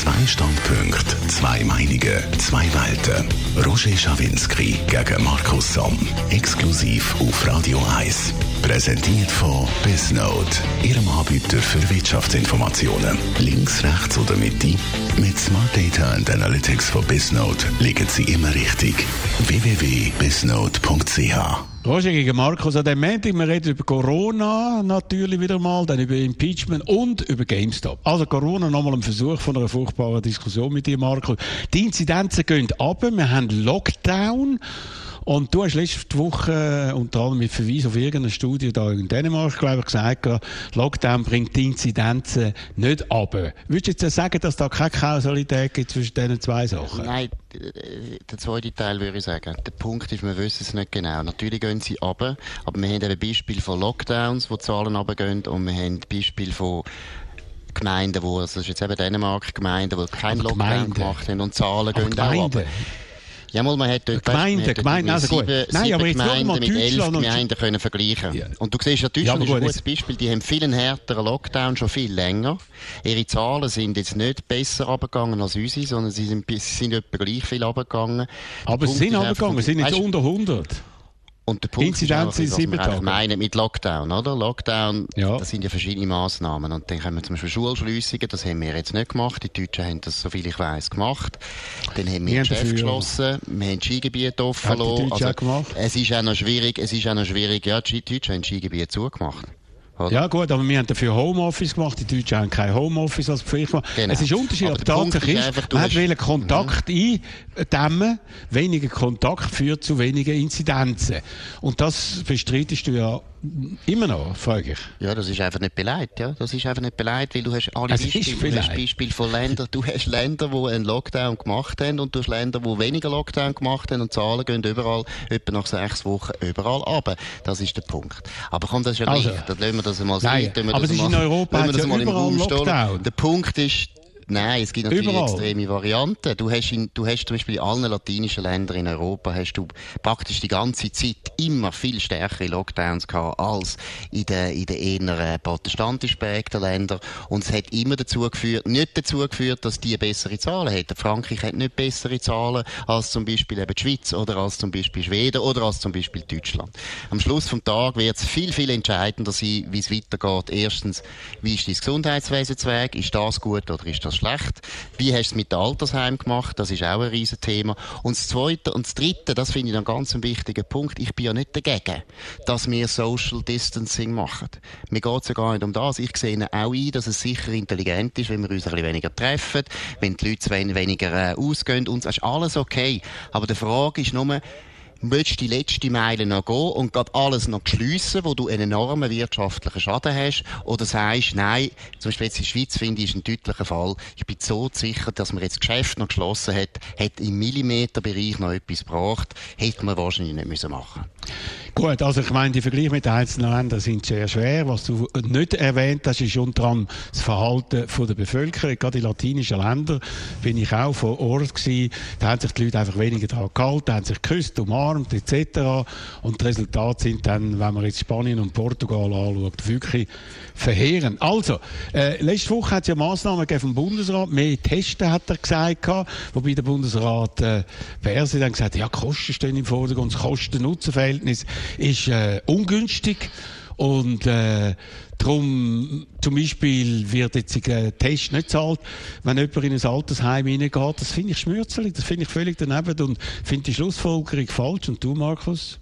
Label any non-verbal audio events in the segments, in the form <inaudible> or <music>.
Zwei Standpunkte, zwei Meinungen, zwei Welten. Roger Schawinski gegen Markus Somm. Exklusiv auf Radio 1. Präsentiert von Bisnote, Ihrem Anbieter für Wirtschaftsinformationen. Links, rechts oder Mitte? Mit Smart Data and Analytics von Bisnote liegen Sie immer richtig. www.bisnote.ch Roger gegen Markus an dem Montag. Wir reden über Corona natürlich wieder mal, dann über Impeachment und über GameStop. Also Corona nochmal ein Versuch von einer furchtbaren Diskussion mit dir, Markus. Die Inzidenzen gehen ab, wir haben Lockdown. Und du hast letzte Woche, unter anderem mit Verweis auf irgendeine Studie da in Dänemark, glaube ich, gesagt, Lockdown bringt die Inzidenzen nicht ab. Würdest du jetzt sagen, dass da keine Kausalität gibt zwischen diesen zwei Sachen? Nein, der zweite Teil würde ich sagen. Der Punkt ist, wir wissen es nicht genau. Natürlich gehen sie ab, aber wir haben ein Beispiel von Lockdowns, wo die Zahlen runtergehen und wir haben Beispiel von Gemeinden, wo, also das ist jetzt eben Dänemark, Gemeinden, die keinen Lockdown Gemeinde. gemacht haben und Zahlen aber gehen Gemeinde. auch ab. Ja, mal, man hat dort Gemeinde, Gemeinde, also gut. Sieben, Nein, sieben aber jetzt Gemeinden mit elf Gemeinden können vergleichen. Ja. Und du siehst, ja, Deutschland ja, ist ein gutes Beispiel. Die haben viel härteren Lockdown, schon viel länger. Ihre Zahlen sind jetzt nicht besser abgegangen als unsere, sondern sie sind, sie sind etwa gleich viel abgegangen. Aber sie sind abgegangen, sie sind jetzt unter 100. Und der Punkt Inzidenz ist einfach, was wir meinen mit Lockdown, oder? Lockdown, ja. das sind ja verschiedene Massnahmen. Und dann haben wir zum Beispiel Schulschliessungen, das haben wir jetzt nicht gemacht. Die Deutschen haben das, soviel ich weiß, gemacht. Dann haben wir, wir Geschäfte geschlossen, wir haben Skigebiete offen lassen. Also, es ist auch noch schwierig, es ist auch noch schwierig, ja, die Deutschen haben Skigebiete zugemacht. Oder? Ja gut, aber wir haben dafür Homeoffice gemacht. Die Deutschen haben kein Homeoffice als Pflicht gemacht. Genau. Es ist unterschiedlich, aber, aber Tatsache ist, einfach, man will Kontakt mhm. eindämmen. Weniger Kontakt führt zu weniger Inzidenzen. Und das bestreitest du ja Immer noch, frage ich. Ja, das ist einfach nicht beleidigt, ja. Das ist einfach nicht beleidigt, weil du hast alle es Beispiele. Du hast Beispiele von Ländern, du hast Länder, die einen Lockdown gemacht haben und du hast Länder, die weniger Lockdown gemacht haben und Zahlen gehen überall, etwa nach sechs Wochen, überall ab. Das ist der Punkt. Aber komm, das ist ja also, gleich. Dann lassen wir das mal sein. Aber es ist in Europa ja überall Lockdown. Der Punkt ist, Nein, es gibt natürlich Überall. extreme Varianten. Du hast, in, du hast zum Beispiel in allen latinischen Ländern in Europa hast du praktisch die ganze Zeit immer viel stärkere Lockdowns gehabt als in den, in den eher protestantisch prägten Ländern. Und es hat immer dazu geführt, nicht dazu geführt, dass die bessere Zahlen hätten. Frankreich hat nicht bessere Zahlen als zum Beispiel eben die Schweiz oder als zum Beispiel Schweden oder als zum Beispiel Deutschland. Am Schluss vom Tag wird es viel, viel entscheidender sein, wie es weitergeht. Erstens, wie ist dein Gesundheitswesen Weg? Ist das gut oder ist das schlecht. Wie hast du es mit dem Altersheim gemacht? Das ist auch ein riesen Thema. Und das Zweite und das Dritte, das finde ich dann ganz ein wichtiger Punkt. Ich bin ja nicht dagegen, dass wir Social Distancing machen. Mir geht es ja gar nicht um das. Ich sehe auch ein, dass es sicher intelligent ist, wenn wir uns ein bisschen weniger treffen, wenn die Leute weniger äh, ausgehen. Und das ist alles okay. Aber die Frage ist nur, willst die letzte Meile noch gehen und gerade alles noch schliessen, wo du einen enormen wirtschaftlichen Schaden hast? Oder sagst, nein, zum Beispiel jetzt in der Schweiz finde ich, ist ein deutlicher Fall. Ich bin so sicher, dass man jetzt das Geschäft noch geschlossen hat, hätte im Millimeterbereich noch etwas gebraucht, hätte man wahrscheinlich nicht müssen machen Gut, also ich meine, die Vergleiche mit den einzelnen Ländern sind sehr schwer. Was du nicht erwähnt hast, ist unter anderem das Verhalten von der Bevölkerung. Gerade in latinischen Ländern bin ich auch vor Ort gewesen. Da haben sich die Leute einfach weniger daran gehalten, haben sich geküsst, umarmt etc. Und die Resultate sind dann, wenn man jetzt Spanien und Portugal anschaut, wirklich verheerend. Also, äh, letzte Woche hat es ja Massnahmen gegeben vom Bundesrat. Mehr Testen hat er gesagt, wobei der Bundesrat äh, Perse dann gesagt hat, ja, Kosten stehen im Vordergrund, das Kosten-Nutzen-Verhältnis ist äh, ungünstig. Und äh, darum, zum Beispiel, wird jetzt ein Test nicht zahlt, wenn jemand in ein Altersheim hineingeht. Das finde ich schmürzelig, das finde ich völlig daneben und finde die Schlussfolgerung falsch. Und du, Markus?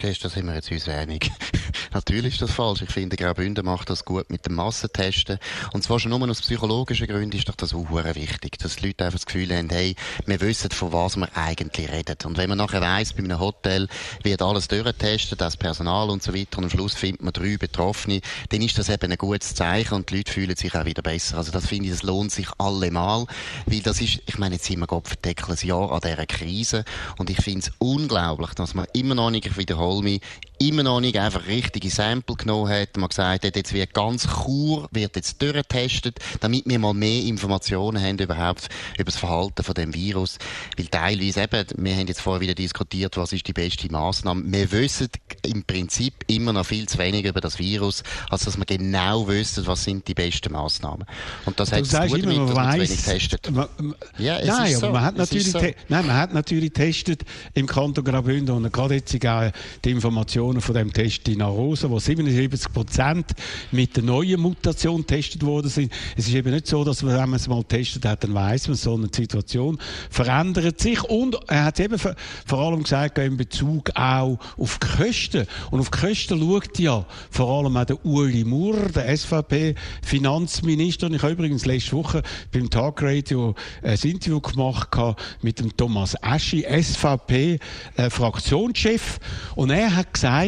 Da sind wir jetzt uns einig. <laughs> Natürlich ist das falsch. Ich finde, Graubünden macht das gut mit dem Massentesten. Und zwar schon nur aus psychologischen Gründen ist doch das auch wichtig, dass die Leute einfach das Gefühl haben, hey, wir wissen, von was wir eigentlich reden. Und wenn man nachher weiss, bei einem Hotel wird alles durchtestet, das Personal und so weiter, und am Schluss findet man drei Betroffene, dann ist das eben ein gutes Zeichen und die Leute fühlen sich auch wieder besser. Also das finde ich, das lohnt sich allemal, weil das ist, ich meine, jetzt sind wir Gott ein Jahr an dieser Krise und ich finde es unglaublich, dass man immer noch nicht, ich wiederhole immer noch nicht einfach richtige Sample genommen hat. Man gesagt hat, jetzt wird ganz Chur wird jetzt durchgetestet, damit wir mal mehr Informationen haben überhaupt über das Verhalten von dem Virus. Weil teilweise eben, wir haben jetzt vorher wieder diskutiert, was ist die beste Maßnahme. Wir wissen im Prinzip immer noch viel zu wenig über das Virus, als dass wir genau wissen, was sind die besten Maßnahmen. Und das hat sagst immer, man weiss, testet. Man, ja, es nein, ist so. man hat natürlich, so. nein, man hat natürlich testet im Kanton Graubünden und gerade jetzt auch die Informationen von dem Test in Arosa, wo 77 Prozent mit der neuen Mutation getestet worden sind. Es ist eben nicht so, dass man, wenn man es mal testet hat, dann weiß man, sondern die Situation verändert sich und er hat eben vor allem gesagt, in Bezug auch auf die Kosten. Und auf die Kosten schaut ja vor allem auch der Uli Murr, der SVP-Finanzminister. Und ich habe übrigens letzte Woche beim Tagradio ein Interview gemacht mit dem Thomas Aschi, SVP-Fraktionschef. Und er hat gesagt,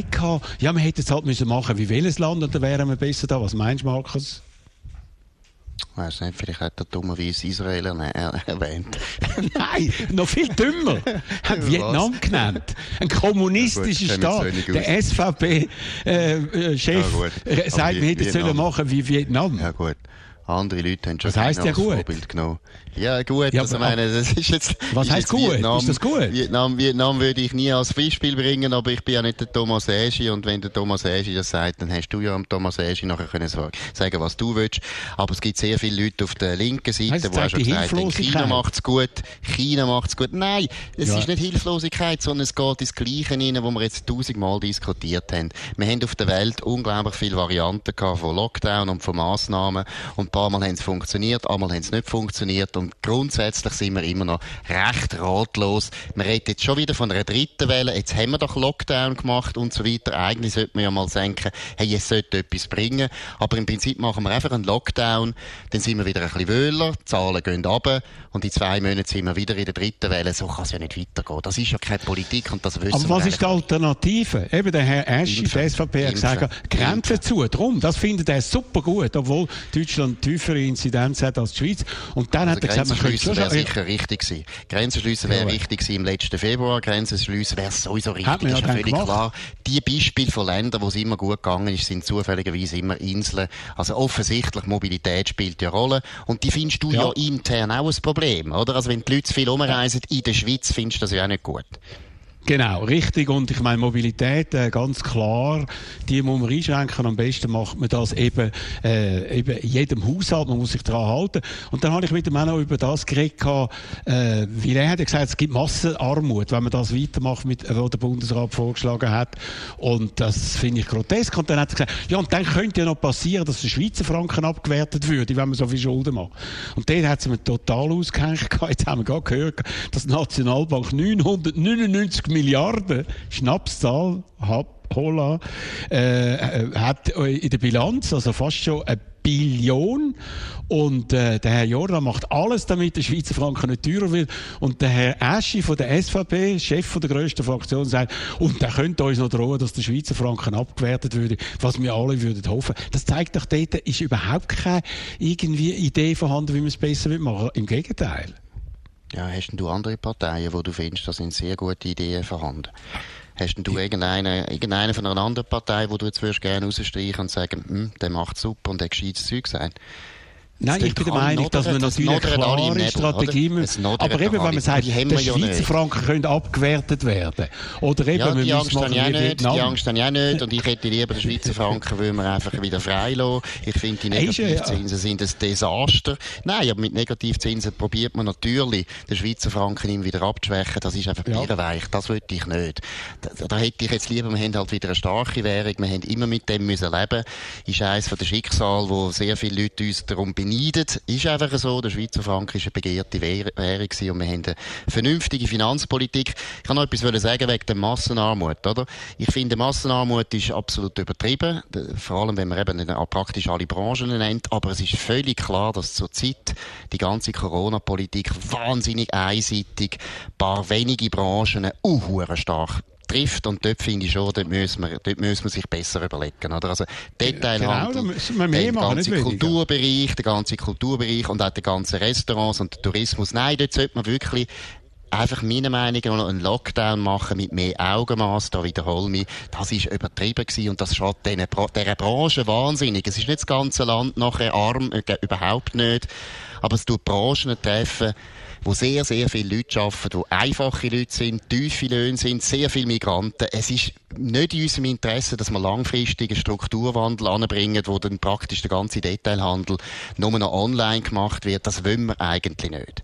ja, man hätte es halt müssen machen wie welches Land und dann wären wir besser da. Was meinst du, Markus? Weiß nicht, vielleicht hat er dummerweise Israel erwähnt. <laughs> Nein, noch viel dümmer. Hat Vietnam genannt. Ein kommunistischer ja, Staat. Der SVP-Chef äh, äh, ja, sagt, wir hätten es machen wie Vietnam. Ja gut. Andere Leute haben schon Was heisst ja gut? Vorbild genommen. Ja, gut, ja, also meine, das ist jetzt... Was heisst gut? Vietnam, ist das gut? Vietnam, Vietnam würde ich nie als Beispiel bringen, aber ich bin ja nicht der Thomas Eschi und wenn der Thomas Eschi das sagt, dann hast du ja am Thomas Eschi nachher können sagen, was du willst. Aber es gibt sehr viele Leute auf der linken Seite, heißt, die auch schon gesagt haben, China macht's gut, China macht's gut. Nein, es ja. ist nicht Hilflosigkeit, sondern es geht ins Gleiche rein, wo wir jetzt tausendmal diskutiert haben. Wir haben auf der Welt unglaublich viele Varianten gehabt von Lockdown und von Massnahmen und paar Mal haben es funktioniert, einmal haben es nicht funktioniert und grundsätzlich sind wir immer noch recht ratlos. Wir reden jetzt schon wieder von einer dritten Welle. Jetzt haben wir doch Lockdown gemacht und so weiter. Eigentlich sollte man ja mal denken, hey, es sollte etwas bringen. Aber im Prinzip machen wir einfach einen Lockdown, dann sind wir wieder ein bisschen wöhler, die Zahlen gehen runter und in zwei Monaten sind wir wieder in der dritten Welle. So kann es ja nicht weitergehen. Das ist ja keine Politik und das wissen Aber was ist die Alternative? Eben der Herr Aschi, der SVP, hat gesagt, Grenzen zu. Drum, das findet er super gut, obwohl Deutschland tiefere Inzidenz hat als die Schweiz. Und dann also hat er gesagt, man könnte schon... wäre sicher richtig gewesen. Grenzen schliessen wäre ja. richtig gewesen im letzten Februar. Grenzen schliessen wäre sowieso richtig. Hat ist ja völlig gemacht. klar. Die Beispiele von Ländern, wo es immer gut gegangen ist, sind zufälligerweise immer Inseln. Also offensichtlich Mobilität spielt ja Rolle. Und die findest du ja, ja intern auch ein Problem, oder? Also wenn die Leute zu viel umreisen in der Schweiz, findest du das ja auch nicht gut. Genau, richtig. Und ich meine, Mobilität, äh, ganz klar, die muss man einschränken. Am besten macht man das eben, äh, eben in jedem Haushalt. Man muss sich daran halten. Und dann habe ich mit dem auch noch über das geredet, äh, wie er hat gesagt, es gibt Massenarmut, wenn man das weitermacht, mit, was der Bundesrat vorgeschlagen hat. Und das finde ich grotesk. Und dann hat er gesagt, ja, und dann könnte ja noch passieren, dass der Schweizer Franken abgewertet würde, wenn man so viel Schulden macht. Und dort hat es mir total ausgehängt. <laughs> Jetzt haben wir gerade gehört, dass die Nationalbank 999 Milliarden Schnapszahl Hola, äh, hat in der Bilanz, also fast schon eine Billion. Und äh, der Herr Jordan macht alles, damit der Schweizer Franken nicht teurer wird. Und der Herr Aschi von der SVP, Chef von der grössten Fraktion, sagt, und der könnte uns noch drohen, dass der Schweizer Franken abgewertet würde, was wir alle würden hoffen. Das zeigt doch, dort ist überhaupt keine irgendwie Idee vorhanden, wie man es besser machen Im Gegenteil. Ja, hast du andere Parteien, wo du findest, da sind sehr gute Ideen vorhanden? Hast du irgendeinen, irgendeinen von einer anderen Partei, wo du jetzt würdest gerne rausstreichen und sagen, hm, der macht super und der gescheites Zeug sein? Nein, ich bin der Meinung, dass man natürlich eine klare Strategie muss. Aber eben, wenn man sagt, der Schweizer Franken könnte abgewertet werden. Oder eben, ja, die Angst habe ich auch nicht. Die Angst habe ich auch nicht. Und ich hätte lieber den Schweizer Franken, will man einfach wieder freilassen. Ich finde, die Negativzinsen sind ein Desaster. Nein, aber mit Negativzinsen probiert man natürlich, den Schweizer Franken ihm wieder abzuschwächen. Das ist einfach ja. weich. Das wollte ich nicht. Da, da, hätte ich jetzt lieber, wir haben halt wieder eine starke Währung. Wir haben immer mit dem müssen leben. Ist eines von den Schicksal, wo sehr viele Leute uns darum beneiden beneidet. Ist einfach so. Der Schweizer Franken ist eine begehrte Währung und wir haben eine vernünftige Finanzpolitik. Ich kann noch etwas sagen wegen der Massenarmut, oder? Ich finde, Massenarmut ist absolut übertrieben. Vor allem, wenn man eben praktisch alle Branchen nennt. Aber es ist völlig klar, dass zurzeit die ganze Corona-Politik wahnsinnig einseitig ein paar wenige Branchen uh, stark trifft. Und dort finde ich schon, dort müssen wir, dort müssen wir sich besser überlegen. Oder? Also, Detailhandel, genau, der ganze Kulturbereich, der ganze Kulturbereich und auch der ganze Restaurants und der Tourismus. Nein, dort sollte man wirklich einfach meiner Meinung nach einen Lockdown machen mit mehr Augenmaß, da wiederhole mich, das ist übertrieben gewesen und das schaut dieser, dieser Branche wahnsinnig. Es ist nicht das ganze Land nachher arm, äh, überhaupt nicht, aber es tut Branchen treffen, wo sehr, sehr viele Leute arbeiten, wo einfache Leute sind, tiefe Löhne sind, sehr viele Migranten. Es ist nicht in unserem Interesse, dass wir langfristig einen Strukturwandel anbringen, wo dann praktisch der ganze Detailhandel nur noch online gemacht wird. Das wollen wir eigentlich nicht.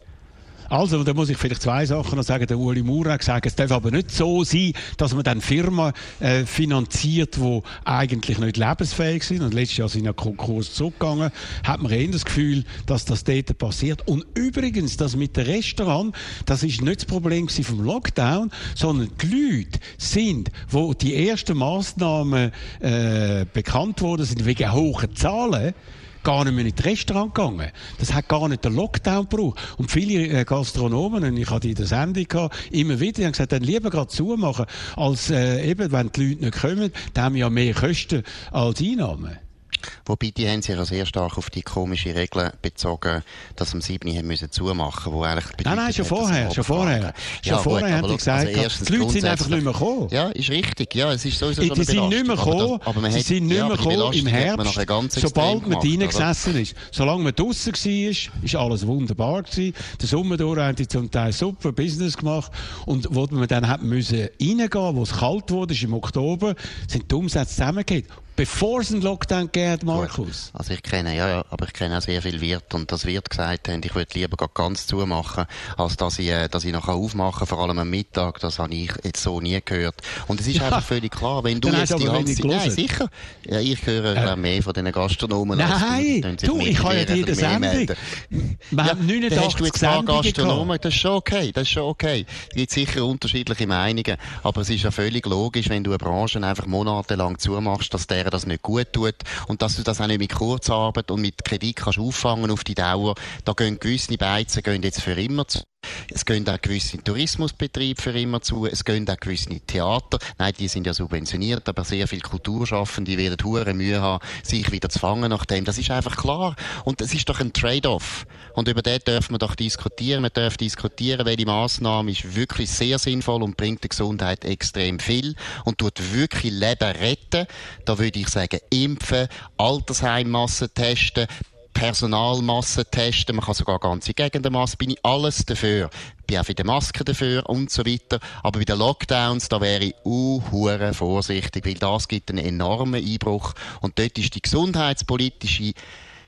Also, da muss ich vielleicht zwei Sachen noch sagen. Der Uli Maurer hat gesagt, es darf aber nicht so sein, dass man dann Firmen äh, finanziert, die eigentlich nicht lebensfähig sind. Und letztes Jahr sind ja Konkurs zurückgegangen. Hat man eher das Gefühl, dass das dort passiert. Und übrigens, das mit dem Restaurant, das ist nicht das Problem vom Lockdown, sondern die Leute sind, wo die ersten Massnahmen äh, bekannt worden sind, wegen hohen Zahlen, gar nicht mehr in das Restaurant gegangen. Das hat gar nicht den Lockdown gebraucht. Und viele äh, Gastronomen, und ich hatte in der Sendung gehabt, immer wieder, haben gesagt, dann lieber gerade zumachen, als äh, eben, wenn die Leute nicht kommen, dann haben wir ja mehr Kosten als Einnahmen. Wobei, die haben sich ja sehr stark auf die komische Regel bezogen, dass am 7. haben müssen zumachen, wo eigentlich Nein, nein, schon vorher, schon vorher. Schon vorher haben die gesagt, also die Leute sind einfach nicht mehr gekommen. Ja, ist richtig, ja, es ist sowieso schon Die sind nicht mehr gekommen, aber, aber sie sind nicht mehr gekommen im Herbst, sobald man reingesessen ist. Solange man draussen war, ist alles wunderbar gewesen. Der Sommer durch haben die zum Teil super Business gemacht und wo man dann hat müssen reingehen, wo es kalt wurde, ist im Oktober, sind die Umsätze zusammengegangen bevor es einen Lockdown gegeben Markus? Also ich kenne, ja, ja, aber ich kenne auch sehr viele Wirte und das Wirt gesagt haben, ich würde lieber ganz zumachen, als dass ich, äh, dass ich noch aufmachen vor allem am Mittag, das habe ich jetzt so nie gehört. Und es ist ja. einfach völlig klar, wenn du jetzt die ganze Zeit, nein, sicher, ja, ich höre äh, mehr von diesen Gastronomen. Nein, du, du ich habe ja dir das Sendung. Wir haben 89 hast du jetzt Gastronomen, das ist schon okay, das ist schon okay. Es gibt sicher unterschiedliche Meinungen, aber es ist ja völlig logisch, wenn du eine Branche einfach monatelang zumachst, dass der das nicht gut tut und dass du das auch nicht mit Kurzarbeit und mit Kredit kannst auffangen auf die Dauer. Da gehen gewisse Beizen gehen jetzt für immer zu. Es gehen auch gewisse Tourismusbetriebe für immer zu. Es gehen auch gewisse Theater. Nein, die sind ja subventioniert, aber sehr viele Kulturschaffende werden hure Mühe haben, sich wieder zu fangen nach dem. Das ist einfach klar. Und das ist doch ein Trade-off. Und über den dürfen wir doch diskutieren. Man darf diskutieren, welche Massnahme ist wirklich sehr sinnvoll und bringt der Gesundheit extrem viel und tut wirklich Leben retten. Da würde ich sagen, impfen, Altersheimmassen testen, Personalmasse testen, man kann sogar ganze Gegenden massen, bin ich alles dafür. Bin auch für die Masken dafür und so weiter. Aber bei den Lockdowns, da wäre ich uh, vorsichtig, weil das gibt einen enormen Einbruch. Und dort ist die gesundheitspolitische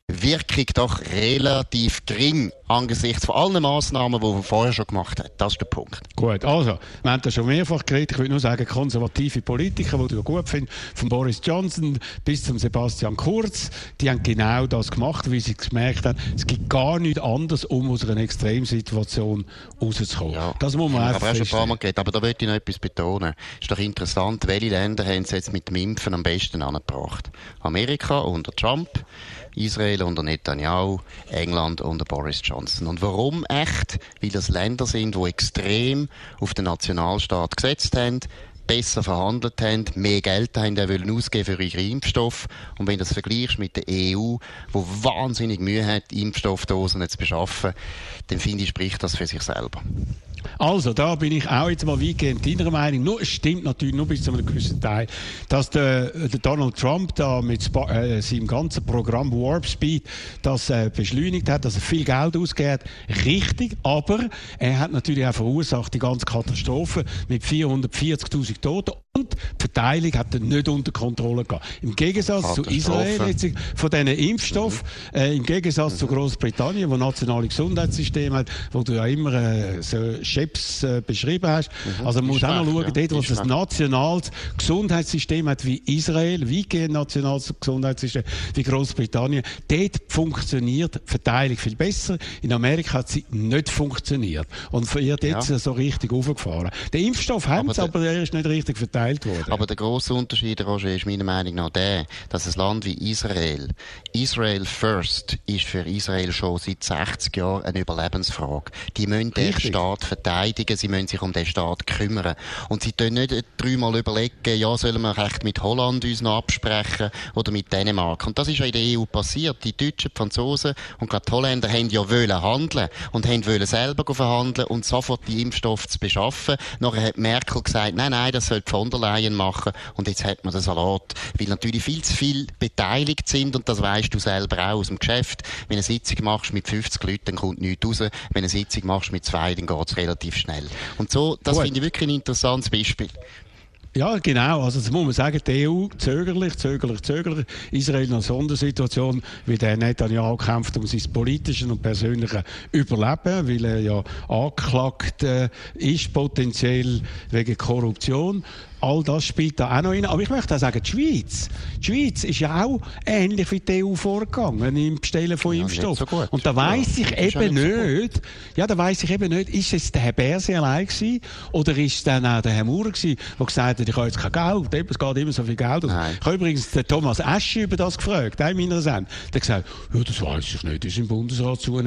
Wirkung doch relativ gering angesichts von allen Massnahmen, die man vorher schon gemacht hat. Das ist der Punkt. Gut, also, wir haben das schon mehrfach geredet. Ich würde nur sagen, konservative Politiker, die du gut findest, von Boris Johnson bis zum Sebastian Kurz, die haben genau das gemacht, wie sie gemerkt haben, es gibt gar nichts anderes, um aus einer Extremsituation rauszukommen. Ja, das muss man einfach Aber auch schon ein paar Mal geredet. Aber da möchte ich noch etwas betonen. Ist doch interessant, welche Länder haben es jetzt mit dem Impfen am besten angebracht? Amerika unter Trump, Israel unter Netanyahu, England unter Boris Johnson. Und warum echt? Weil das Länder sind, die extrem auf den Nationalstaat gesetzt haben, besser verhandelt haben, mehr Geld haben wollen ausgeben für ihre Impfstoffe. Und wenn du das vergleichst mit der EU, wo wahnsinnig Mühe hat, Impfstoffdosen zu beschaffen, dann finde ich, spricht das für sich selber. Also, da bin ich auch jetzt mal weitgehend deiner Meinung. Nur, es stimmt natürlich nur bis zu einem gewissen Teil, dass der, der Donald Trump da mit Sp äh, seinem ganzen Programm Warp Speed das äh, beschleunigt hat, dass er viel Geld ausgeht. Richtig, aber er hat natürlich auch verursacht die ganze Katastrophe mit 440.000 Toten und die Verteilung hat er nicht unter Kontrolle gehabt. Im Gegensatz zu Israel jetzt, von diesen Impfstoffen, mhm. äh, im Gegensatz mhm. zu Großbritannien, wo nationale Gesundheitssystem hat, wo du ja immer äh, so Chefs äh, beschrieben hast. Mhm. Also man muss auch noch schauen, ja. dort, wo es ein nationales Gesundheitssystem hat wie Israel, wie ein nationales Gesundheitssystem wie Großbritannien, dort funktioniert Verteilung viel besser. In Amerika hat sie nicht funktioniert und wird jetzt ja. so richtig aufgefahren. Der Impfstoff haben sie, aber er ist nicht richtig verteilt verteilt worden. Aber der grosse Unterschied, Roger, ist meiner Meinung nach der, dass ein Land wie Israel, Israel first, ist für Israel schon seit 60 Jahren eine Überlebensfrage. Die müssen den Staat verteidigen, sie müssen sich um den Staat kümmern. Und sie tun nicht dreimal überlegen, ja, sollen wir recht mit Holland uns noch absprechen oder mit Dänemark. Und das ist ja in der EU passiert. Die Deutschen, die Franzosen und gerade die Holländer haben ja wollen handeln und haben wollen selber verhandeln und sofort die Impfstoffe zu beschaffen. Nachher hat Merkel gesagt, nein, nein, das soll von der Leyen machen und jetzt hat man den Salat. Weil natürlich viel zu viel beteiligt sind und das weißt du selber auch aus dem Geschäft. Wenn eine Sitzung machst mit 50 Leuten, dann kommt nichts raus. Wenn eine Sitzung machst mit zwei, dann geht es relativ schnell. Und so, das finde ich wirklich ein interessantes Beispiel. Ja, genau. Also, das muss man sagen, die EU zögerlich, zögerlich, zögerlich. Israel in einer Sondersituation, wie der Netanyahu kämpft um sein politisches und persönliches Überleben, weil er ja angeklagt äh, ist, potenziell wegen Korruption all das spielt da auch noch rein. Aber ich möchte auch sagen, die Schweiz, die Schweiz ist ja auch ähnlich wie die EU vorgegangen im Bestellen von ja, Impfstoff. So und da weiß ja, ich eben nicht, nicht so ja, da weiß ich eben nicht, ist es der Herr Berse allein gewesen, oder ist es dann auch der Herr Maurer gewesen, der gesagt hat, ich habe jetzt kein Geld, es geht immer so viel Geld. Nein. Ich habe übrigens den Thomas Esche über das gefragt, in meiner Sendung. Der hat gesagt, ja, das weiß ich nicht, das ist im Bundesrat zu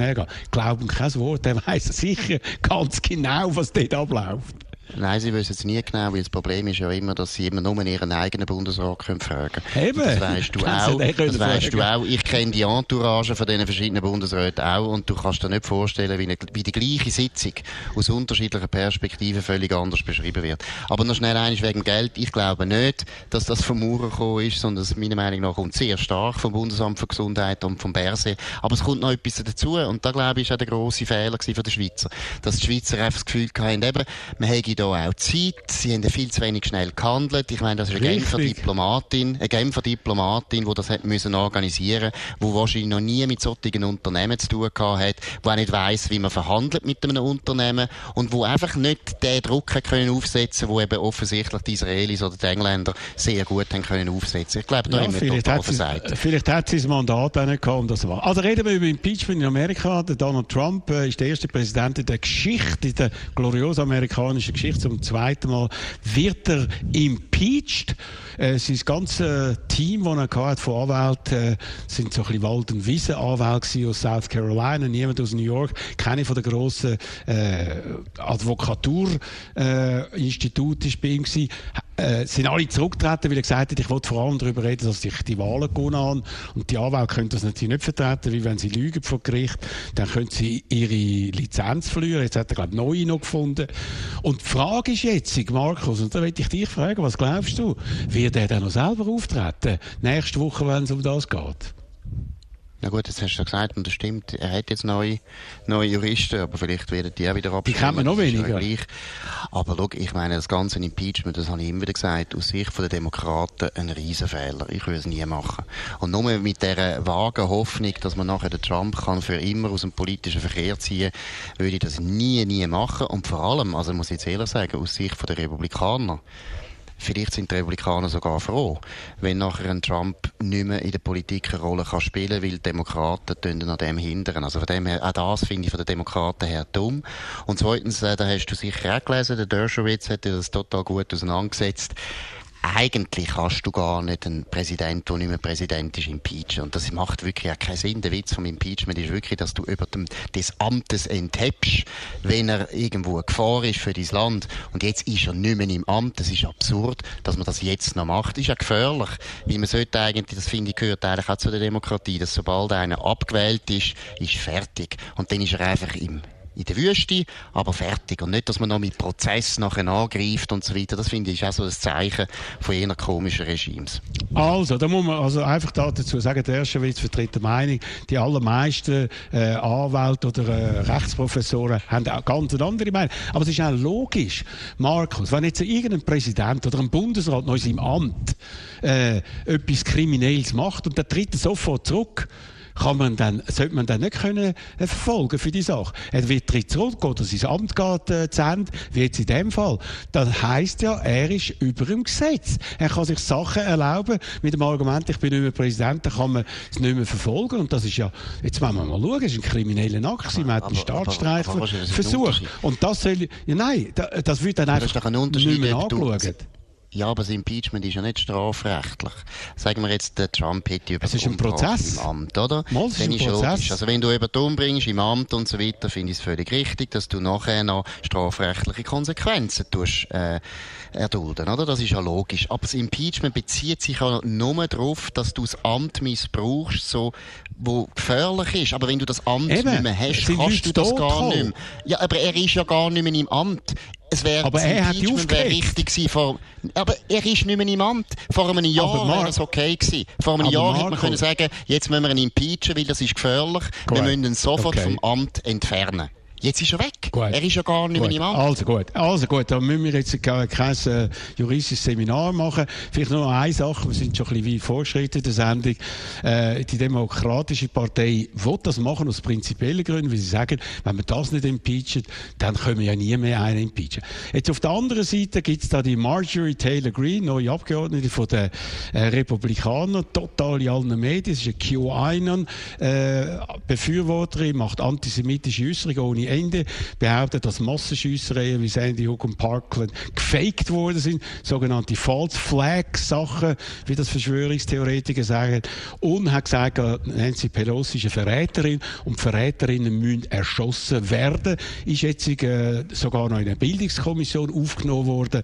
Glauben kein Wort, der <laughs> weiß sicher ganz genau, was dort abläuft. Nein, sie wissen es nie genau, weil das Problem ist ja immer, dass sie immer nur ihren eigenen Bundesrat können fragen können. Eben. Das weißt du <laughs> auch. Das weißt du auch. Ich kenne die Entourage von diesen verschiedenen Bundesräten auch und du kannst dir nicht vorstellen, wie, eine, wie die gleiche Sitzung aus unterschiedlichen Perspektiven völlig anders beschrieben wird. Aber noch schnell eines wegen Geld. Ich glaube nicht, dass das vom Maurer gekommen ist, sondern es meiner Meinung nach kommt sehr stark vom Bundesamt für Gesundheit und vom Berse. Aber es kommt noch etwas dazu und da glaube ich, ist auch der grosse Fehler von den Schweizer. Dass die Schweizer einfach das Gefühl hatten, eben, man hätte hier auch Zeit. Sie haben viel zu wenig schnell gehandelt. Ich meine, das ist eine Genfer Diplomatin, eine Genfer Diplomatin, die das hat müssen organisieren, die wahrscheinlich noch nie mit solchen Unternehmen zu tun hat, die auch nicht weiss, wie man verhandelt mit einem Unternehmen und wo einfach nicht den Druck können aufsetzen, wo eben offensichtlich die Israelis oder die Engländer sehr gut haben können aufsetzen. Ich glaube, da ja, haben wir hat, sie, vielleicht hat sie das Mandat auch nicht gehabt, um das war. Also reden wir über Impeachment in Amerika. Der Donald Trump äh, ist der erste Präsident in der Geschichte, in der gloriosen amerikanischen Geschichte, zum zweiten Mal wird er impeached. Äh, sein ganzes Team, das er hatte von Anwälten, äh, sind so ein bisschen Wald- und Wiesen-Anwälte aus South Carolina, niemand aus New York, keine von den grossen äh, Advokaturinstituten äh, ist bei ihm äh, sind alle zurückgetreten, weil er gesagt hat, ich wollte vor allem darüber reden, dass sich die Wahlen gewonnen haben. Und die Anwälte können das natürlich nicht vertreten, weil wenn sie lügen vor Gericht, dann können sie ihre Lizenz verlieren. Jetzt hat er, glaube ich, neue noch gefunden. Und die Frage ist jetzt, Markus, und da möchte ich dich fragen, was glaubst du, wird er dann noch selber auftreten, nächste Woche, wenn es um das geht? Na gut, jetzt hast du ja gesagt, und das stimmt, er hat jetzt neue, neue Juristen, aber vielleicht werden die auch wieder abstimmen. Die kennen wir noch weniger. Aber schau, ich meine, das ganze Impeachment, das habe ich immer wieder gesagt, aus Sicht der Demokraten ein Riesenfehler. Ich würde es nie machen. Und nur mit dieser vagen Hoffnung, dass man nachher den Trump kann für immer aus dem politischen Verkehr ziehen, würde ich das nie, nie machen. Und vor allem, also muss ich jetzt ehrlich sagen, aus Sicht der Republikaner, Vielleicht sind die Republikaner sogar froh, wenn nachher ein Trump nicht mehr in der Politik eine Rolle kann spielen kann, weil die Demokraten an dem hindern. Also von dem her, auch das finde ich von den Demokraten her dumm. Und zweitens, äh, da hast du sicher auch gelesen, der Dershowitz hat das total gut auseinandergesetzt eigentlich kannst du gar nicht einen Präsidenten, der nicht mehr Präsident ist, impeachen. Und das macht wirklich auch keinen Sinn. Der Witz vom Impeachment ist wirklich, dass du über dem, des Amtes enthebst, wenn er irgendwo eine Gefahr ist für dein Land. Und jetzt ist er nicht mehr im Amt. Das ist absurd, dass man das jetzt noch macht. Das ist ja gefährlich. Weil man sollte eigentlich, das finde ich, gehört eigentlich auch zu der Demokratie, dass sobald einer abgewählt ist, ist fertig. Und dann ist er einfach im in der Wüste, aber fertig. Und nicht, dass man noch mit Prozess nachher angreift und so weiter. Das finde ich auch so ein Zeichen von jener komischen Regimes. Also, da muss man also einfach dazu sagen, der erste Witz vertritt die Meinung, die allermeisten äh, Anwälte oder äh, Rechtsprofessoren haben auch ganz andere Meinung. Aber es ist auch logisch, Markus, wenn jetzt irgendein Präsident oder ein Bundesrat noch in seinem Amt äh, etwas Kriminelles macht und der tritt sofort zurück, kann man dann, sollte man dann nicht können äh, verfolgen für die Sache. Er wird tritt zurück oder sein Amt geht äh, zu Ende, wie jetzt in dem Fall. Das heisst ja, er ist über dem Gesetz. Er kann sich Sachen erlauben mit dem Argument, ich bin nicht mehr Präsident, dann kann man es nicht mehr verfolgen. Und das ist ja, jetzt wollen wir mal schauen, es ist ein krimineller Akt, man hat einen Staatsstreif versucht. Und das soll, ja nein, das wird dann einfach nicht mehr angeschaut. Ja, aber das Impeachment ist ja nicht strafrechtlich. Sagen wir jetzt, der Trump hätte über Es ist ein Prozess. im Amt, oder? Mal, ist ein Prozess. Logisch. Also wenn du über umbringst im Amt und so weiter, finde ich es völlig richtig, dass du nachher noch strafrechtliche Konsequenzen tust, äh, erdulden, oder? Das ist ja logisch. Aber das Impeachment bezieht sich ja nur darauf, dass du das Amt missbrauchst, so, wo gefährlich ist. Aber wenn du das Amt Eben, nicht mehr hast, sind kannst du das gar nicht mehr. Ja, aber er ist ja gar nicht mehr im Amt. Es wäre, Aber er hat wäre richtig gewesen vor, aber er ist nicht mehr im Amt. Vor einem Jahr wäre es okay gewesen. Vor einem Jahr hätte man Marco- können sagen, jetzt müssen wir ihn impeachen, weil das ist gefährlich. Wir Gut. müssen ihn sofort Okay. vom Amt entfernen. Jetzt ist er weg. Gut. Er ist ja gar nicht Gut. mehr im Amt. Also gut, also gut, da müssen wir jetzt kein, kein äh, juristisches Seminar machen. Vielleicht nur noch eine Sache, wir sind schon ein bisschen wie fortgeschritten in der Sendung. Äh, die Demokratische Partei will das machen aus prinzipiellen Gründen, weil sie sagen, wenn wir das nicht impeachen, dann können wir ja nie mehr einen impeachen. Jetzt auf der anderen Seite gibt es da die Marjorie Taylor Greene, neue Abgeordnete von den äh, Republikanern, total in allen Medien. Sie ist eine QAnon-Befürworterin, macht antisemitische Äußerungen ohne Ende, behauptet, dass Massenschüssereien wie Sandy Hook und Parkland gefaked worden sind, sogenannte False Flag Sachen, wie das Verschwörungstheoretiker sagen, und hat gesagt, äh, Nancy Pelosi ist eine Verräterin und Verräterinnen müssen erschossen werden, ist jetzt äh, sogar noch in eine Bildungskommission aufgenommen worden.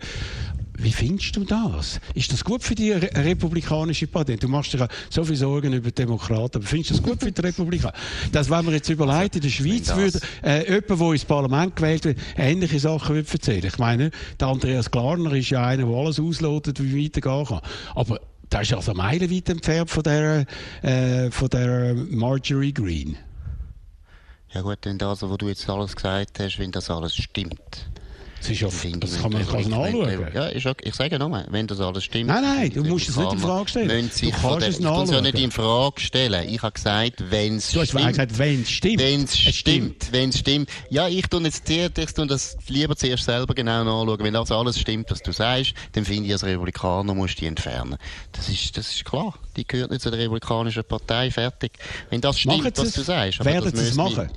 Wie findest du das? Ist das gut für die Re republikanische Partei? Du machst dir so viele Sorgen über Demokraten, aber findest du das gut für die Republikaner? Dass, wenn man jetzt überlegt, in der Schweiz das- würde äh, jemand, der ins Parlament gewählt wird, ähnliche Sachen würde erzählen. Ich meine, der Andreas Klarner ist ja einer, der alles auslotet, wie weitergehen kann. Aber der ist also meilenweit entfernt von der, äh, von der Marjorie Green. Ja gut, wenn das, was du jetzt alles gesagt hast, wenn das alles stimmt. Das, ist ja, finde das ich, kann man wenn- nachschauen. Ja, ist okay. ich sage nur, wenn das alles stimmt. Nein, nein, du ich, musst es nicht in Frage stellen. Du kannst der- es Ich tue es ja nachschauen. nicht in Frage stellen. Ich habe gesagt, wenn es Du hast stimmt. gesagt, wenn es stimmt. Wenn es stimmt, wenn es stimmt. Ja, ich tue jetzt zuerst, ich tue das lieber zuerst selber genau nachschauen. Wenn das alles stimmt, was du sagst, dann finde ich, als Republikaner musst du die entfernen. Das ist, das ist klar. Die gehört nicht zu der Republikanischen Partei. Fertig. Wenn das stimmt, was du sagst. Werden sie es machen?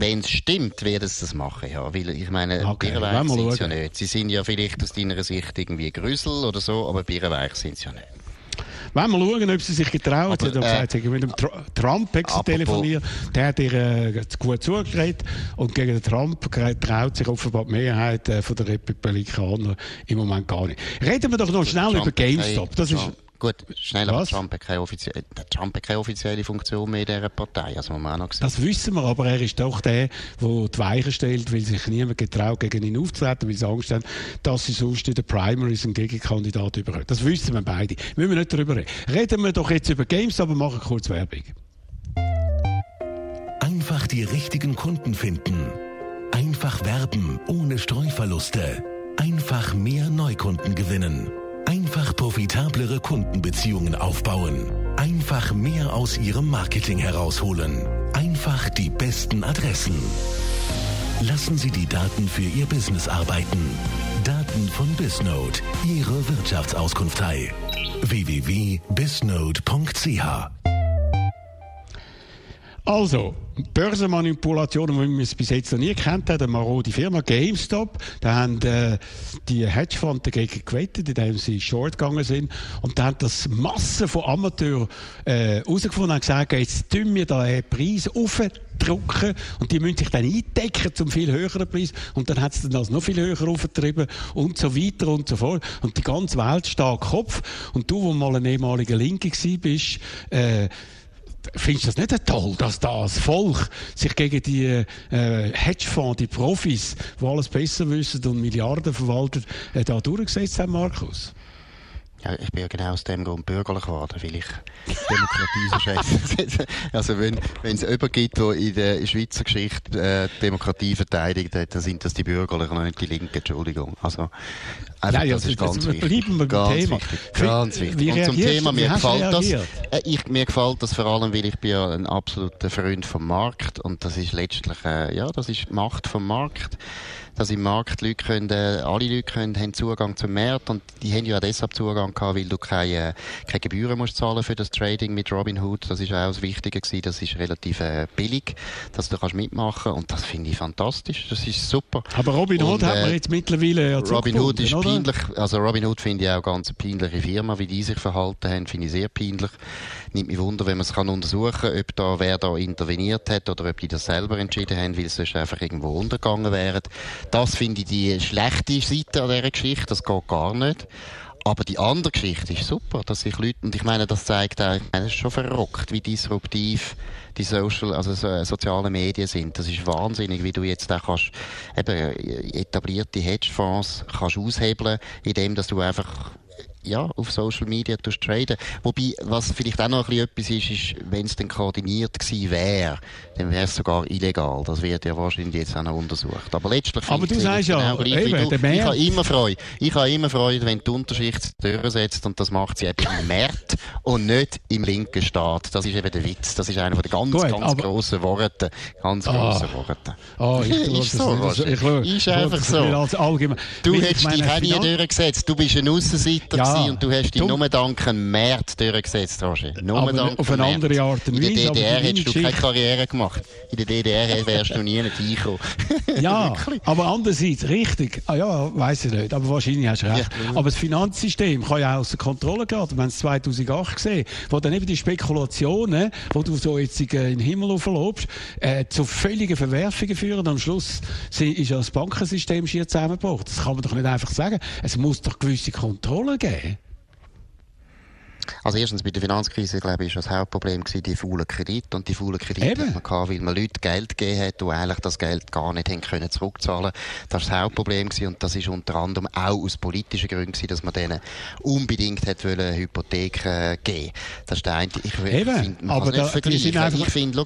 Wenn es stimmt, werden sie das machen, ja. Weil, ich meine, Okay, wir sind sie ja nicht. Sie sind ja vielleicht aus deiner Sicht irgendwie Grüssel oder so, aber Birrenweich sind sie ja nicht. Wollen wir schauen, ob sie sich Sie hat äh, mit dem Tr Trump telefoniert. Der hat ihr äh, gut zugeredet. Und gegen den Trump traut sich offenbar die Mehrheit äh, von der Republikaner im Moment gar nicht. Reden wir doch noch schnell Trump über GameStop. Das keine- ist, Trump- Gut, schnell, aber? Trump hat, keine offizielle, der Trump hat keine offizielle Funktion mehr in dieser Partei, also muss man auch noch sagen. das wissen wir, aber er ist doch der, der die Weichen stellt, weil sich niemand getraut, gegen ihn aufzutreten, weil sie Angst haben, dass sie sonst in den Primaries einen Gegenkandidat überhören. Das wissen wir beide. Müssen wir nicht darüber reden. Reden wir doch jetzt über GameStop und machen kurz Werbung. Einfach die richtigen Kunden finden. Einfach werben ohne Streuverluste. Einfach mehr Neukunden gewinnen. Einfach profitablere Kundenbeziehungen aufbauen. Einfach mehr aus ihrem Marketing herausholen. Einfach die besten Adressen. Lassen Sie die Daten für Ihr Business arbeiten. Daten von Bisnode, Ihre Wirtschaftsauskunftei. www.bisnode.ch Also, Börsenmanipulationen, wie wir es bis jetzt noch nie kennt haben, eine marode Firma GameStop, da haben äh, die Hedgefonds dagegen gewettet, indem sie short gegangen sind. Und da haben das Massen von Amateuren äh, herausgefunden und gesagt, jetzt tun wir da einen Preis aufdrücken und die müssen sich dann eindecken zum viel höheren Preis. Und dann hat es dann das noch viel höher aufgetrieben und so weiter und so fort. Und die ganze Welt steht Kopf. Und du, wo mal ein ehemaliger Linke bist, äh, Findest du das nicht toll, dass das Volk sich gegen die äh, Hedgefonds, die Profis, die alles besser wissen und Milliarden verwalten, äh, da durchgesetzt haben, Markus? Ja, ich bin ja genau aus dem Grund bürgerlich geworden, weil ich Demokratie so schätze. <laughs> also wenn wenn es jemanden gibt, der in der Schweizer Geschichte äh, Demokratie verteidigt hat, dann sind das die Bürgerlichen und nicht die Linken, Entschuldigung. Also einfach, Nein, das also, ist ganz jetzt wichtig. bleiben wir ganz Thema. Wichtig, ganz wichtig. wie und zum Thema, mir gefällt das, äh, ich, mir gefällt das vor allem, weil ich bin ja ein absoluter Freund vom Markt und das ist letztlich, äh, ja, das ist Macht vom Markt. Dass im Markt Leute können, äh, alle Leute können, haben Zugang zum Markt und die haben ja deshalb Zugang gehabt, weil du keine, keine Gebühren musst zahlen für das Trading mit Robinhood. Das ist auch das Wichtige gewesen. Das ist relativ äh, billig, dass du kannst mitmachen und das finde ich fantastisch. Das ist super. Aber Robinhood hat man äh, jetzt mittlerweile ja Robinhood ist oder? peinlich. Also Robinhood finde ich auch ganz eine peinliche Firma, wie die sich verhalten haben, finde ich sehr peinlich. Nimmt mich Wunder, wenn man es kann untersuchen kann, ob da, wer da interveniert hat oder ob die das selber entschieden haben, weil sie sonst einfach irgendwo untergegangen wären. Das finde ich die schlechte Seite an dieser Geschichte. Das geht gar nicht. Aber die andere Geschichte ist super, dass sich Leute, und ich meine, das zeigt auch, es ist schon verrückt, wie disruptiv die Social, also so, sozialen Medien sind. Das ist wahnsinnig, wie du jetzt auch kannst, eben, äh, etablierte Hedgefonds kannst aushebeln, indem, dass du einfach ja, auf Social Media traden. Wobei, was vielleicht auch noch ein bisschen etwas ist, ist, wenn es dann koordiniert gewesen wäre, dann wäre es sogar illegal. Das wird ja wahrscheinlich jetzt auch noch untersucht. Aber letztlich Aber du sagst ja, genau eben, du, ich habe immer Freude. Ich habe immer Freude, wenn die Unterschicht durchsetzt und das macht sie eben im März und nicht im linken Staat. Das ist eben der Witz. Das ist einer der ganz, Gut, ganz grossen Worte. Ganz ah, grossen Worte. Ah, ich <laughs> ist so, so, ich ist einfach so. Du hättest dich auch nie durchgesetzt. Du bist ein Aussenseiter ja, und du hast dich nur dank einem März durchgesetzt, Roger. Nur dank auf eine andere Art und Weise. In der DDR hättest du keine Karriere gemacht. In der DDR wärst du nie nicht reingekommen. <laughs> ja, aber andererseits, richtig, ah ja, weiss ich nicht, aber wahrscheinlich hast du recht. Ja. Aber das Finanzsystem kann ja außer Kontrolle gehen. Wir haben es 2008 gesehen, wo dann eben die Spekulationen, wo du so jetzt in den Himmel auflobst, äh, zu völligen Verwerfungen führen. Und am Schluss ist ja das Bankensystem schier zusammengebrochen. Das kann man doch nicht einfach sagen. Es muss doch gewisse Kontrolle geben. Also erstens bei der Finanzkrise, glaube ich, ist das Hauptproblem gewesen, die faulen Kredite. Und die faulen Kredite Eben. man gehabt, weil man Leute Geld gegeben hat, die eigentlich das Geld gar nicht haben können zurückzahlen. Das ist das Hauptproblem gewesen. Und das ist unter anderem auch aus politischen Gründen gewesen, dass man denen unbedingt hat wollen Hypotheken geben. Das ist der eine. Ich. Find, man aber da, nicht vergleichen. Ich finde,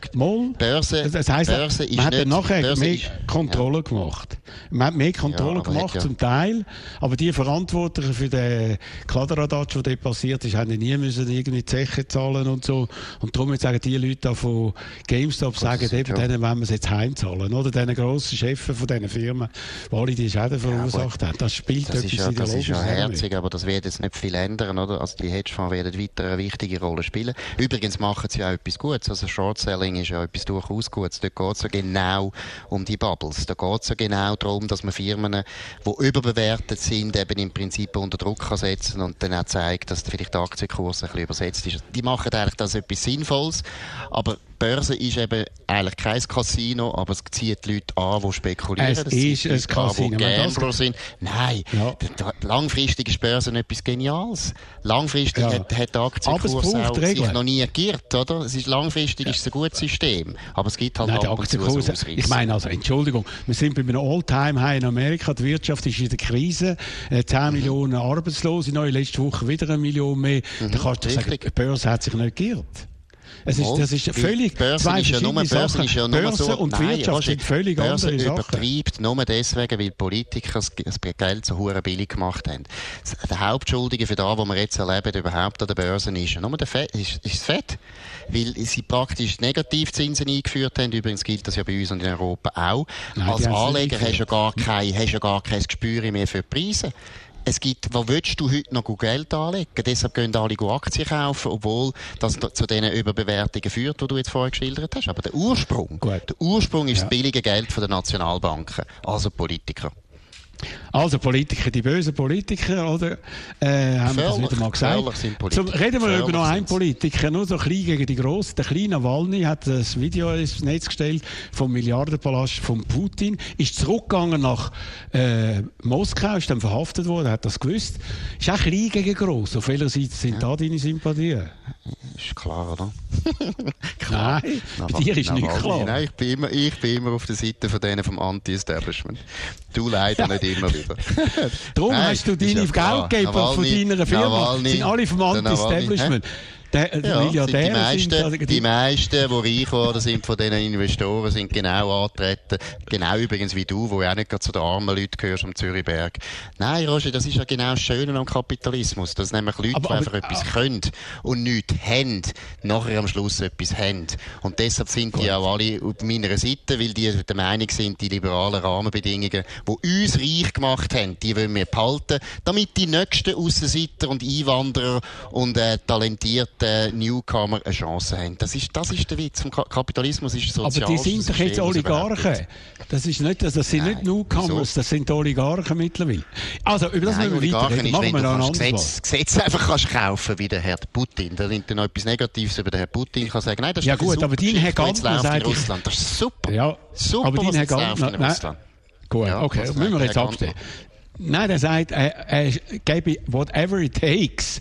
Börse, das heisst, Börse ist man hat nicht, nachher Börse mehr ist, Kontrolle ja. gemacht. Man hat mehr Kontrolle ja, gemacht, ja. zum Teil. Aber die Verantwortlichen für den Kladderadatsch, der dort passiert ist, haben nie müssen irgendwie Zeche zahlen und so. Und darum sagen die Leute von GameStop, sagen eben, denen wollen wir es jetzt heimzahlen. Oder diesen grossen Chefs von diesen Firmen, die alle die Schäden verursacht ja, haben. Das spielt das etwas ist ja, in der Das ist ja herzig, aber das wird jetzt nicht viel ändern, oder? Also die Hedgefonds werden weiter eine wichtige Rolle spielen. Übrigens machen sie ja etwas Gutes. Also Short Selling ist ja etwas durchaus Gutes. Dort geht es ja genau um die Bubbles. Da geht es ja genau darum, dass man Firmen, die überbewertet sind, eben im Prinzip unter Druck kann setzen und dann auch zeigt, dass vielleicht der Aktienkurs Kurs ein bisschen übersetzt ist. Die machen eigentlich das etwas Sinnvolles, aber Börse ist eben eigentlich kein Casino, aber es zieht Leute an, die spekulieren. Es das ist ein Casino. Die Gambler sind. Nein, ja. langfristig ist Börse etwas Geniales. Langfristig ja. hat, hat der Aktienkurs auch sich noch nie geirrt, oder? Es ist, langfristig ja. ist es ein gutes System, aber es gibt halt Nein, ab und zu so Ich meine also, Entschuldigung, wir sind bei einem All-Time-High in Amerika, die Wirtschaft ist in der Krise, 10 äh, mhm. Millionen Arbeitslose, neu letzte Woche wieder eine Million mehr. Mhm, da kannst du sagen, die Börse hat sich nicht geirrt. Es ist, das ist völlig Börse zwei ist ja nur, Börse ist ja nur Börse so, und nein, Wirtschaft sind völlig Börse andere Sachen. übertreibt nur deswegen, weil Politiker das Geld so hure billig gemacht haben. Der Hauptschuldige für das, was wir jetzt erleben, überhaupt an der Börse ist nur der Fett, ist, ist das Fett. Weil sie praktisch Negativzinsen eingeführt haben. Übrigens gilt das ja bei uns und in Europa auch. Nein, Als Anleger hast du ja gar kein, hast ja gar kein Gespür mehr für die Preise es gibt, wo willst du heute noch Geld anlegen? Deshalb gehen alle Aktien kaufen, obwohl das zu diesen Überbewertungen führt, die du jetzt vorher geschildert hast. Aber der Ursprung, Gut. der Ursprung ist ja. das billige Geld der Nationalbanken, also Politiker. Also Politiker, die bösen Politiker, oder? Äh, haben wir das wieder mal gesagt. Zum, reden wir über noch einen Politiker, nur so klein gegen die Grossen. Der kleine Nawalny hat das Video ins Netz gestellt vom Milliardenpalast von Putin, ist zurückgegangen nach äh, Moskau, ist dann verhaftet worden, hat das gewusst. Ist auch klein gegen gross. Auf welcher Seite sind ja. da deine Sympathien? Ist klar, oder? <laughs> klar. Nein, bei dir ist nicht klar. Nein, ich bin, immer, ich bin immer auf der Seite von denen vom Anti-Establishment. Du leider <laughs> nicht immer wieder. <laughs> Darum Nein, hast du deine Geldgeber von deiner Firma. Nawalny, sind alle vom Anti-Establishment. Der, ja, Milliardäre die meisten, sind, also die, die meisten, die reich geworden sind von diesen Investoren, sind genau antreten. Genau übrigens wie du, wo ja auch nicht zu den armen Leuten gehörst am Zürichberg. Nein, Roger, das ist ja genau das Schöne am Kapitalismus, dass nämlich Leute, aber, die einfach aber, etwas können und nichts haben, nachher am Schluss etwas haben. Und deshalb sind die auch alle auf meiner Seite, weil die der Meinung sind, die liberalen Rahmenbedingungen, die uns reich gemacht haben, die wollen wir behalten, damit die nächsten Aussenseiter und Einwanderer und äh, talentierte Newcomer eine Chance haben. Das ist, das ist der Witz. Vom Kapitalismus ist Aber die sind doch jetzt Oligarchen. Das, ist nicht, das sind Nein. nicht Newcomers, das sind Oligarchen mittlerweile. Also, über das Nein, müssen wir weiterreden. Machen wir noch ein Gesetz, Gesetz einfach kannst kaufen wie der Herr Putin. Da nimmt noch etwas Negatives über den Herrn Putin kann sagen, nein, das ist ja gut, aber dein Herr Gantner sagt... Russland. Das ist super. Ja, super, aber dein Herr Gantner... Gut, ja, okay, müssen wir jetzt abstellen. Nein, er sagt, er, er gebe whatever it takes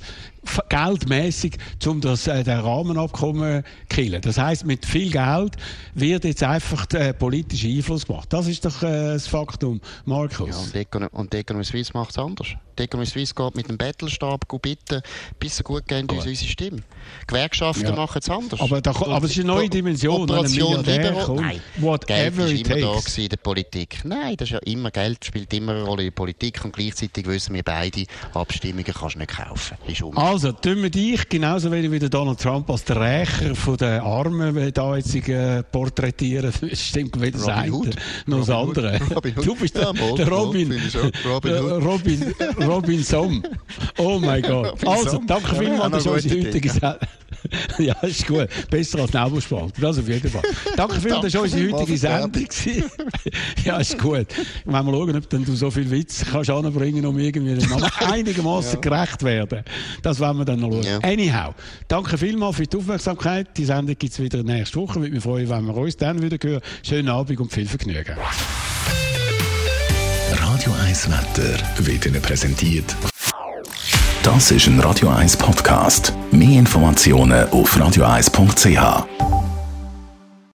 geldmäßig, um das äh, den Rahmenabkommen killen. Das heißt, mit viel Geld wird jetzt einfach der politische Einfluss gemacht. Das ist doch äh, das Faktum, Markus. Ja, und, Econ und Economy Suisse macht es anders. Die Economy Suisse geht mit dem Battlestab bitten, bis sie gut gehen unsere Stimme. Gewerkschaften ja. machen es anders. Aber, da, aber es ist eine neue Dimension. Operation Libero, nein. Whatever Geld ist immer da in der Politik. Nein, das ist ja immer, Geld spielt immer eine Rolle in der Politik und gleichzeitig wissen wir beide, Abstimmungen kannst du nicht kaufen. Also, tun wir dich genauso wenig wie der Donald Trump als der Rächer von den Armen da jetzt äh, porträtieren. <laughs> Das stimmt weder das eine noch das andere. <laughs> Du bist der, der Robin. Robin, Robin, Robin <laughs> Somm. Oh mein <laughs> Gott. Also, danke vielmals, das ist unsere heutige Sendung. <laughs> ja, ist gut. Besser als Nebelspalt. Das auf jeden Fall. Danke <laughs> vielmals, das war unsere heutige Sendung. ja, ist gut. Wir mal schauen, ob du so viel Witz kannst anbringen, um irgendwie einigermaßen gerecht werden. Das werden wir dann noch schauen. Ja. Anyhow, danke vielmals für die Aufmerksamkeit. Die Sendung gibt es wieder nächste Woche. Ich würde mich freuen, wenn wir uns dann wieder hören. Schönen Abend und viel Vergnügen. Radio 1 Wetter wird Ihnen präsentiert. Das ist ein Radio 1 Podcast. Mehr Informationen auf radio1.ch.